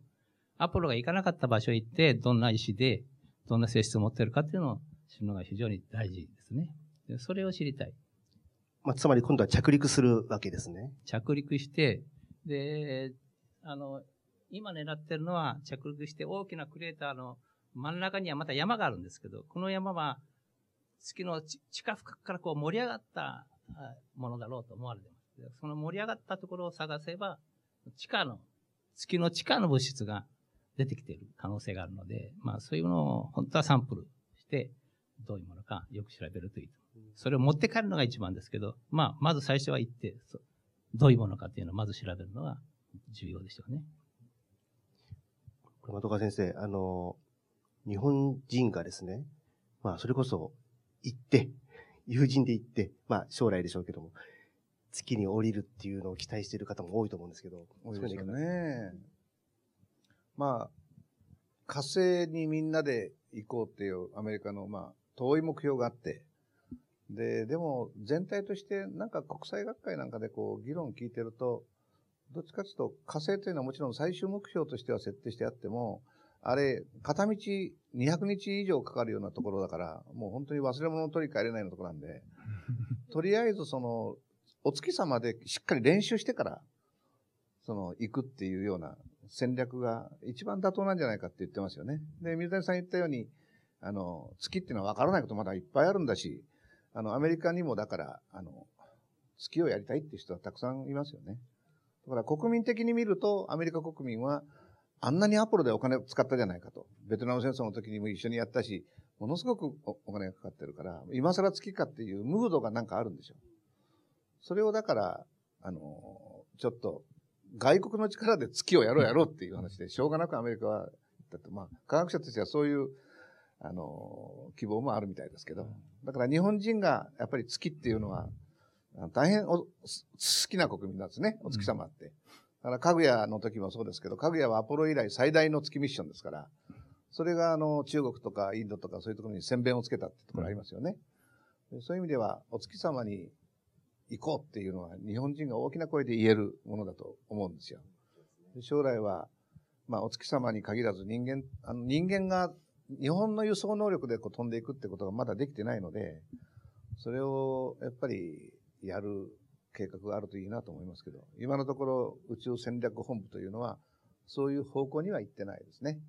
アポロが行かなかった場所へ行って、どんな石で、どんな性質を持っているかっていうのを知るのが非常に大事ですね。でそれを知りたい。まあ、つまり今度は着陸するわけですね。着陸して、で、あの、今狙ってるのは着陸して大きなクレーターの真ん中にはまた山があるんですけど、この山は月の地地下深くからこう盛り上がったあものだろうと思われてます。その盛り上がったところを探せば、地下の、月の地下の物質が出てきている可能性があるので、まあそういうのを本当はサンプルして、どういうものかよく調べるといい。それを持って帰るのが一番ですけど、まあまず最初は行って、どういうものかっていうのをまず調べるのが重要でしょうね。これ的川先生、あの、日本人がですね、まあ、それこそ行って、友人で行って、まあ、将来でしょうけども、月に降りるっていうのを期待している方も多いと思うんですけど、多いですよね。まあ、火星にみんなで行こうっていうアメリカの、まあ、遠い目標があって、で、でも全体としてなんか国際学会なんかでこう議論聞いてると、どっちかというと火星というのはもちろん最終目標としては設定してあっても、あれ、片道200日以上かかるようなところだから、もう本当に忘れ物を取り帰れないようなところなんで、[laughs] とりあえずその、お月様でしっかり練習してから、その、行くっていうような戦略が一番妥当なんじゃないかって言ってますよね。で、水谷さん言ったように、あの、月っていうのは分からないことまだいっぱいあるんだし、あの、アメリカにもだから、あの、月をやりたいっていう人はたくさんいますよね。だから国民的に見ると、アメリカ国民は、あんなにアポロでお金を使ったじゃないかと。ベトナム戦争の時にも一緒にやったし、ものすごくお金がかかってるから、今更月かっていうムードがなんかあるんでしょう。それをだから、あの、ちょっと、外国の力で月をやろうやろうっていう話で、しょうがなくアメリカは、だってまあ、科学者としてはそういう、あの、希望もあるみたいですけど、だから日本人がやっぱり月っていうのは、大変お好きな国民なんですね、お月様って。だから、かぐやの時もそうですけど、かぐやはアポロ以来最大の月ミッションですから、それがあの中国とかインドとかそういうところに先鞭をつけたってところありますよね。でそういう意味では、お月様に行こうっていうのは日本人が大きな声で言えるものだと思うんですよ。で将来は、まあ、お月様に限らず人間、あの人間が日本の輸送能力でこう飛んでいくってことがまだできてないので、それをやっぱりやる計画があるといいなと思いますけど、今のところ宇宙戦略本部というのは、そういう方向には行ってないですね。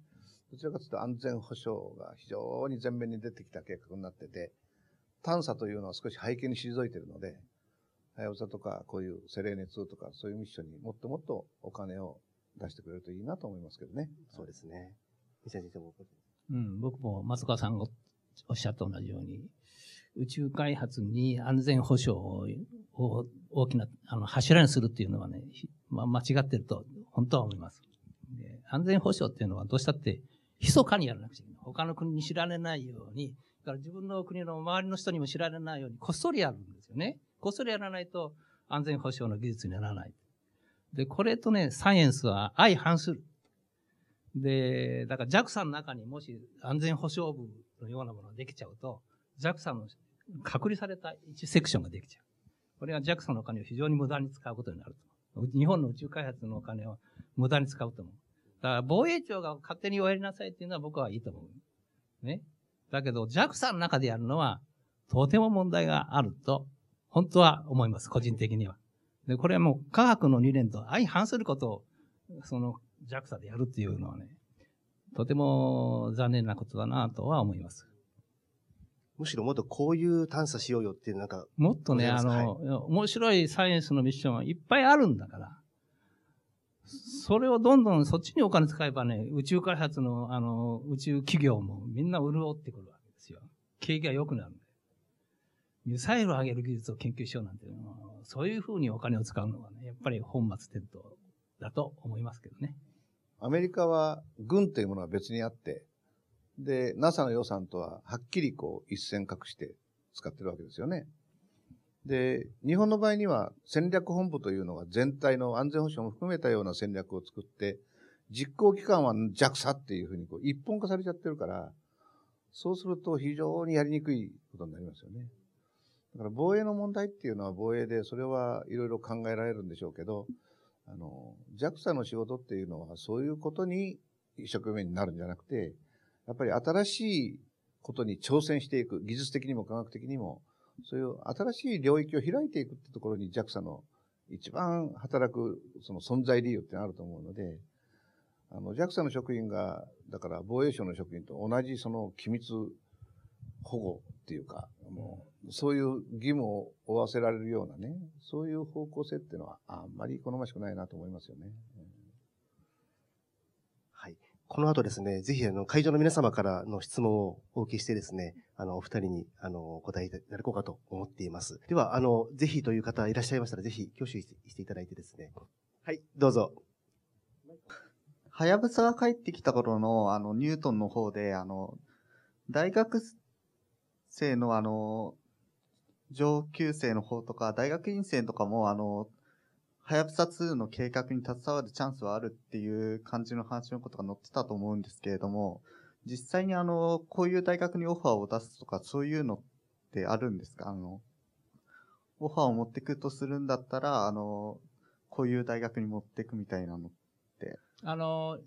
どちらかというと安全保障が非常に前面に出てきた計画になってて、探査というのは少し背景に退いているので、はやぶさとかこういうセレーネ2とかそういうミッションにもっともっとお金を出してくれるといいなと思いますけどね。そうですね。水谷先生も。うん、僕も松川さんがおっしゃった同じように、宇宙開発に安全保障を大きなあの柱にするっていうのはね、まあ、間違ってると本当は思います。で安全保障っていうのはどうしたって密かにやらなくちゃいけない。他の国に知られないように、だから自分の国の周りの人にも知られないようにこっそりやるんですよね。こっそりやらないと安全保障の技術にならない。で、これとね、サイエンスは相反する。で、だから JAXA の中にもし安全保障部のようなものができちゃうと、JAXA の隔離された一セクションができちゃう。これは JAXA のお金を非常に無駄に使うことになると。日本の宇宙開発のお金を無駄に使うと思う。だから防衛庁が勝手におやりなさいっていうのは僕はいいと思う。ね。だけど JAXA の中でやるのはとても問題があると、本当は思います。個人的には。で、これはもう科学の理念と相反することを、その JAXA でやるっていうのはね、とても残念なことだなとは思います。むしろもっとこういう探査しようよっていう、なんか、もっとね、あござい面白いサイエンスのミッションはいっぱいあるんだから。それをどんどんそっちにお金使えばね、宇宙開発の、あの、宇宙企業もみんな潤ってくるわけですよ。景気が良くなるんで。ミサイルを上げる技術を研究しようなんていうのは、そういうふうにお金を使うのはね、やっぱり本末転倒だと思いますけどね。アメリカは軍というものが別にあって、で、NASA の予算とははっきりこう一線画して使ってるわけですよね。で、日本の場合には戦略本部というのが全体の安全保障も含めたような戦略を作って、実行機関は JAXA っていうふうにこう一本化されちゃってるから、そうすると非常にやりにくいことになりますよね。だから防衛の問題っていうのは防衛で、それはいろいろ考えられるんでしょうけど、あの、JAXA の仕事っていうのはそういうことに一生懸命になるんじゃなくて、やっぱり新しいことに挑戦していく、技術的にも科学的にも、そういう新しい領域を開いていくってところに JAXA の一番働くその存在理由ってあると思うので、あの JAXA の職員が、だから防衛省の職員と同じその機密保護っていうか、もうそういう義務を負わせられるようなね、そういう方向性っていうのはあんまり好ましくないなと思いますよね。この後ですね、ぜひあの、会場の皆様からの質問をお受けしてですね、あの、お二人に、あの、答えいただこうかと思っています。では、あの、ぜひという方いらっしゃいましたら、ぜひ挙手していただいてですね。はい、どうぞ。はやぶさが帰ってきた頃の、あの、ニュートンの方で、あの、大学生のあの、上級生の方とか、大学院生とかも、あの、はやぶさ2の計画に携わるチャンスはあるっていう感じの話のことが載ってたと思うんですけれども、実際にあの、こういう大学にオファーを出すとか、そういうのってあるんですか？あの、オファーを持ってくとするんだったら、あの、こういう大学に持ってくみたいなのって。あの、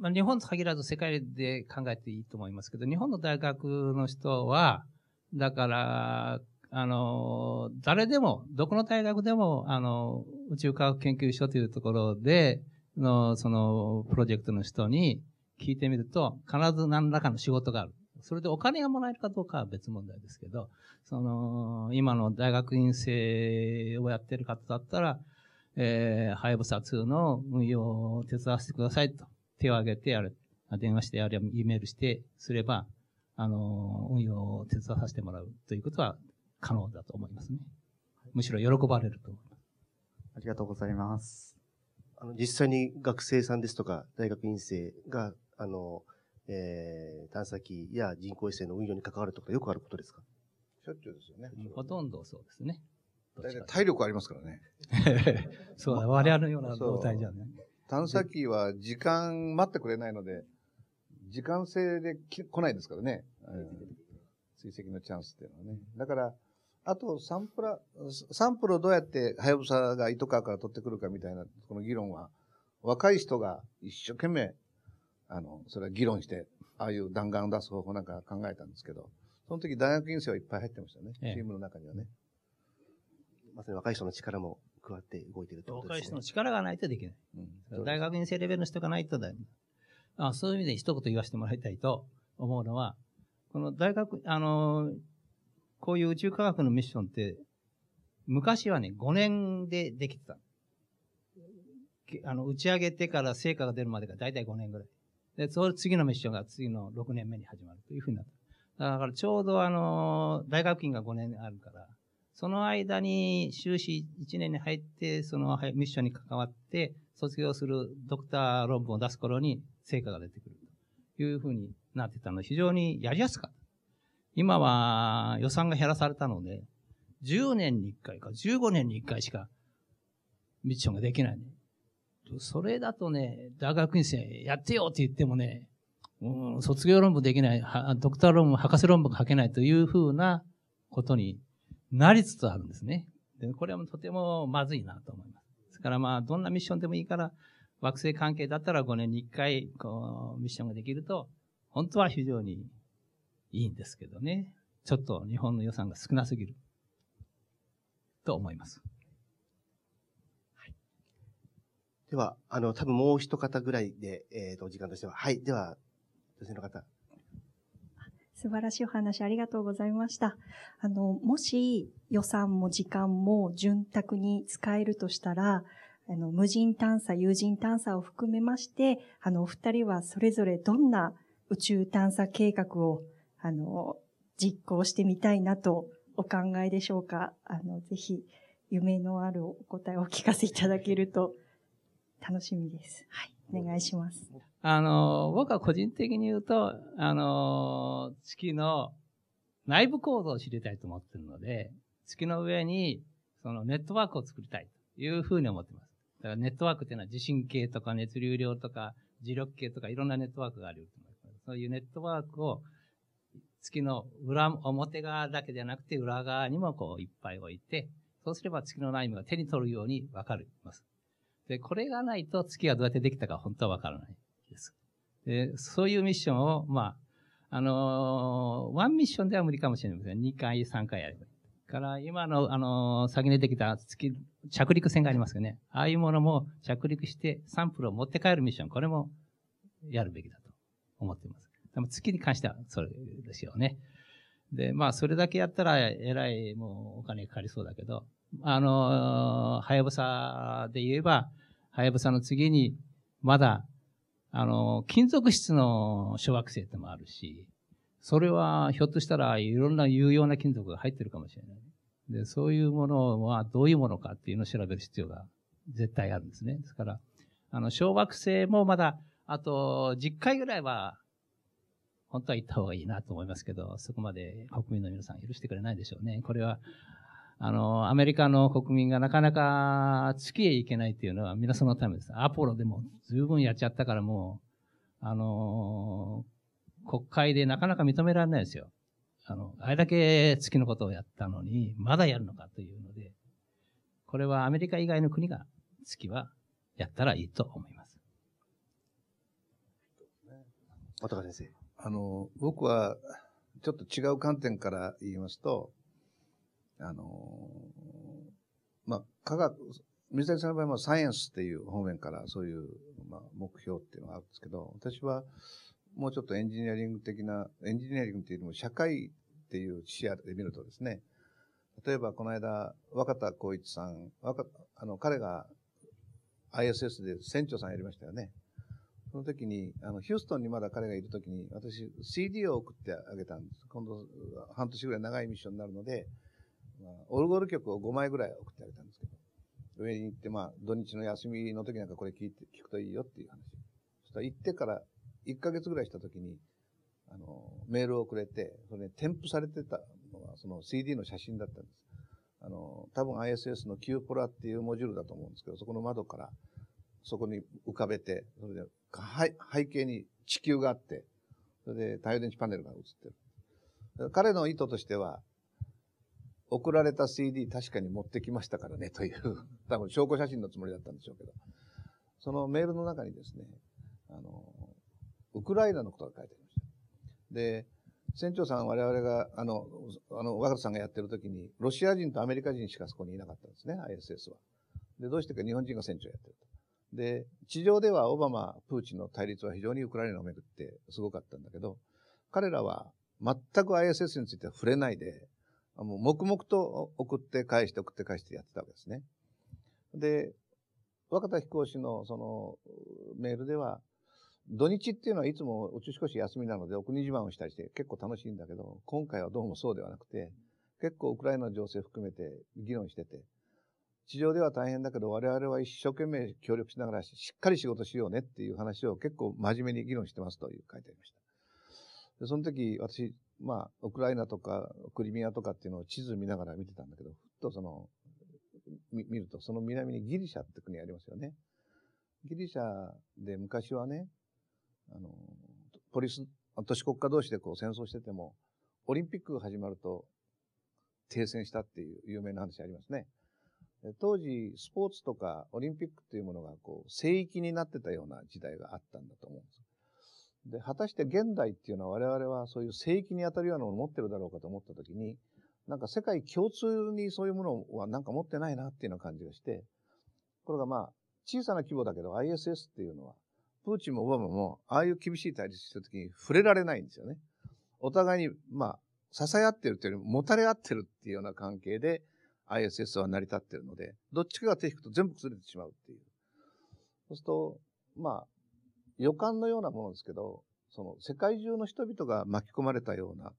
まあ、日本と限らず世界で考えていいと思いますけど、日本の大学の人は、だから、あの、誰でも、どこの大学でも、あの、宇宙科学研究所というところで、の、その、プロジェクトの人に聞いてみると、必ず何らかの仕事がある。それでお金がもらえるかどうかは別問題ですけど、その、今の大学院生をやってる方だったら、えー、はやぶさ2の運用を手伝わせてくださいと手を挙げてやる。電話してやる、E メールしてすれば、あの、運用を手伝わせてもらうということは可能だと思いますね。むしろ喜ばれると思います。ありがとうございます。あの、実際に学生さんですとか、大学院生が、あの、えー、探査機や人工衛星の運用に関わるとかよくあることですか？しょっちゅうですよね。ほとんどそうですね。大体体力ありますからね。[laughs] そうだ、我々のような状態じゃね。探査機は時間待ってくれないので、時間制でき来ないですからね。追跡のチャンスっていうのはね。だから、あとサンプラ、サンプルをどうやってハヤブサが糸川から取ってくるかみたいな、この議論は、若い人が一生懸命、あの、それは議論して、ああいう弾丸を出す方法なんか考えたんですけど、その時大学院生はいっぱい入ってましたね。ええチームの中にはね。まさに若い人の力も加わって動いているということですね若い人の。力がないとできない。うん大学院生レベルの人がないとだよ。あそういう意味で一言言わせてもらいたいと思うのは、この大学、あの、こういう宇宙科学のミッションって、昔はね、5年でできてた。あの、打ち上げてから成果が出るまでが大体5年ぐらい。で、その次のミッションが次の6年目に始まるというふうになった。だからちょうどあの、大学院が5年あるから、その間に修士1年に入って、そのミッションに関わって、卒業するドクター論文を出す頃に成果が出てくるというふうになってたので、非常にやりやすかった。今は予算が減らされたので、10年に1回か15年に1回しかミッションができないね。それだとね、大学院生やってよって言ってもね、うん、卒業論文できない、ドクター論文、博士論文が書けないというふうなことになりつつあるんですね。で、これはとてもまずいなと思います。ですからまあ、どんなミッションでもいいから、惑星関係だったら5年に1回、こう、ミッションができると、本当は非常にいいんですけどね。ちょっと日本の予算が少なすぎる。と思います。では、あの、多分もう一方ぐらいで、えっ、と、時間としては。はい。では、女性の方。す素晴らしいお話ありがとうございました。あの、もし予算も時間も潤沢に使えるとしたら、あの、無人探査、有人探査を含めまして、あの、お二人はそれぞれどんな宇宙探査計画を、あの、実行してみたいなとお考えでしょうか？あの、ぜひ、夢のあるお答えをお聞かせいただけると楽しみです。はい。お願いします。あの、僕は個人的に言うと、あの、月の内部構造を知りたいと思ってるので、月の上にそのネットワークを作りたいというふうに思ってます。だからネットワークっていうのは地震計とか熱流量とか磁力計とかいろんなネットワークがあると思います。そういうネットワークを月の裏、表側だけじゃなくて裏側にもこういっぱい置いて、そうすれば月の内部が手に取るようにわかります。で、これがないと月がどうやってできたか本当はわからないです。で、そういうミッションを、まあ、あのーワンミッションでは無理かもしれません。2回、3回やればいい。から、今の、あのー先に出てきた月、着陸船がありますよね。ああいうものも着陸してサンプルを持って帰るミッション、これもやるべきだと思っています。でも月に関してはそれですよね。で、まあ、それだけやったら、えらい、もう、お金かかりそうだけど、あのはやぶさで言えば、はやぶさの次に、まだ、あの金属質の小惑星ってもあるし、それは、ひょっとしたらいろんな有用な金属が入ってるかもしれない。で、そういうものはどういうものかっていうのを調べる必要が絶対あるんですね。ですから、あの、小惑星もまだ、あと、10回ぐらいは、本当は行った方がいいなと思いますけど、そこまで国民の皆さん許してくれないでしょうね。これは、あの、アメリカの国民がなかなか月へ行けないっていうのは皆さんのためです。アポロでも十分やっちゃったからもう、あの、国会でなかなか認められないですよ。あの、あれだけ月のことをやったのに、まだやるのかというので、これはアメリカ以外の国が月はやったらいいと思います。渡川先生。あの、僕は、ちょっと違う観点から言いますと、あの、まあ、科学、水谷さんの場合はサイエンスっていう方面からそういう、まあ、目標っていうのがあるんですけど、私はもうちょっとエンジニアリング的な、エンジニアリングっていうよりも社会っていう視野で見るとですね、例えばこの間、若田光一さん、若あの、彼が ISS で船長さんやりましたよね。その時に、あの、ヒューストンにまだ彼がいる時に、私、CD を送ってあげたんです。今度、半年ぐらい長いミッションになるので、まあ、オルゴール曲を5枚ぐらい送ってあげたんですけど、上に行って、まあ、土日の休みの時なんかこれ聞いて、聞くといいよっていう話。そしたら行ってから1ヶ月ぐらいした時に、あの、メールをくれて、それね、添付されてたのが、その CD の写真だったんです。あの、多分 ISS の Q ポラっていうモジュールだと思うんですけど、そこの窓から、そこに浮かべて、それで、背景に地球があって、それで太陽電池パネルが映ってる。彼の意図としては、送られた CD 確かに持ってきましたからねという、[laughs] 多分証拠写真のつもりだったんでしょうけど、そのメールの中にですね、あの、ウクライナのことが書いてありました。で、船長さん我々が、あの、あの、若田さんがやってる時に、ロシア人とアメリカ人しかそこにいなかったんですね、ISS は。で、どうしてか日本人が船長やってると。で、地上ではオバマ、プーチンの対立は非常にウクライナをめぐってすごかったんだけど、彼らは全く ISS については触れないで、もう黙々と送って返して送って返してやってたわけですね。で、若田飛行士のそのメールでは、土日っていうのはいつも宇宙飛行士休みなのでお国自慢をしたりして結構楽しいんだけど、今回はどうもそうではなくて、結構ウクライナ情勢含めて議論してて、地上では大変だけど我々は一生懸命協力しながらしっかり仕事しようねっていう話を結構真面目に議論してますという書いてありました。でその時私、まあ、ウクライナとかクリミアとかっていうのを地図見ながら見てたんだけど、ふっとその、見るとその南にギリシャって国ありますよね。ギリシャで昔はね、あの、ポリス、都市国家同士でこう戦争してても、オリンピックが始まると停戦したっていう有名な話ありますね。当時、スポーツとかオリンピックっていうものがこう聖域になってたような時代があったんだと思うんです。で、果たして現代っていうのは我々はそういう聖域に当たるようなものを持ってるだろうかと思ったときに、なんか世界共通にそういうものはなんか持ってないなっていうような感じがして、これがまあ、小さな規模だけど ISS っていうのは、プーチンもオバマもああいう厳しい対立したときに触れられないんですよね。お互いに、まあ、支え合ってるというよりも、もたれ合ってるっていうような関係で、ISS は成り立ってるので、どっちかが手引くと全部崩れてしまうっていう。そうすると、まあ、予感のようなものですけど、その世界中の人々が巻き込まれたような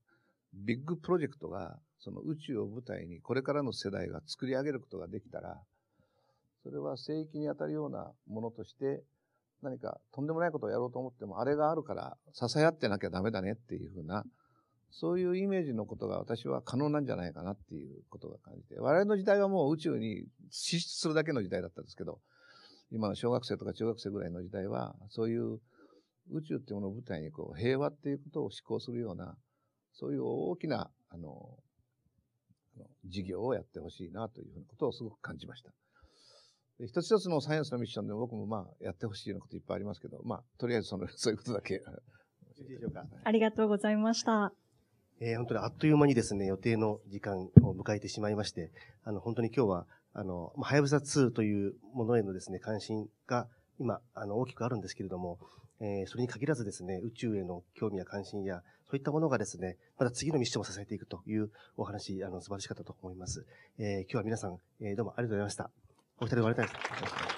ビッグプロジェクトが、その宇宙を舞台にこれからの世代が作り上げることができたら、それは聖域に当たるようなものとして、何かとんでもないことをやろうと思っても、あれがあるから支え合ってなきゃダメだねっていうふうな、そういうイメージのことが私は可能なんじゃないかなっていうことが感じて、我々の時代はもう宇宙に進出するだけの時代だったんですけど、今の小学生とか中学生ぐらいの時代は、そういう宇宙っていうものを舞台にこう平和っていうことを思考するような、そういう大きな、あの、事業をやってほしいなというふうなことをすごく感じました。一つ一つのサイエンスのミッションで僕もまあやってほしいようなこといっぱいありますけど、まあとりあえずその、そういうことだけ。ありがとうございました。えー、本当にあっという間にですね、予定の時間を迎えてしまいまして、あの、本当に今日は、あの、はやぶさ2というものへのですね、関心が今、あの、大きくあるんですけれども、えー、それに限らずですね、宇宙への興味や関心や、そういったものがですね、また次のミッションを支えていくというお話、あの、素晴らしかったと思います。えー、今日は皆さん、えー、どうもありがとうございました。お二人で終わりたいです。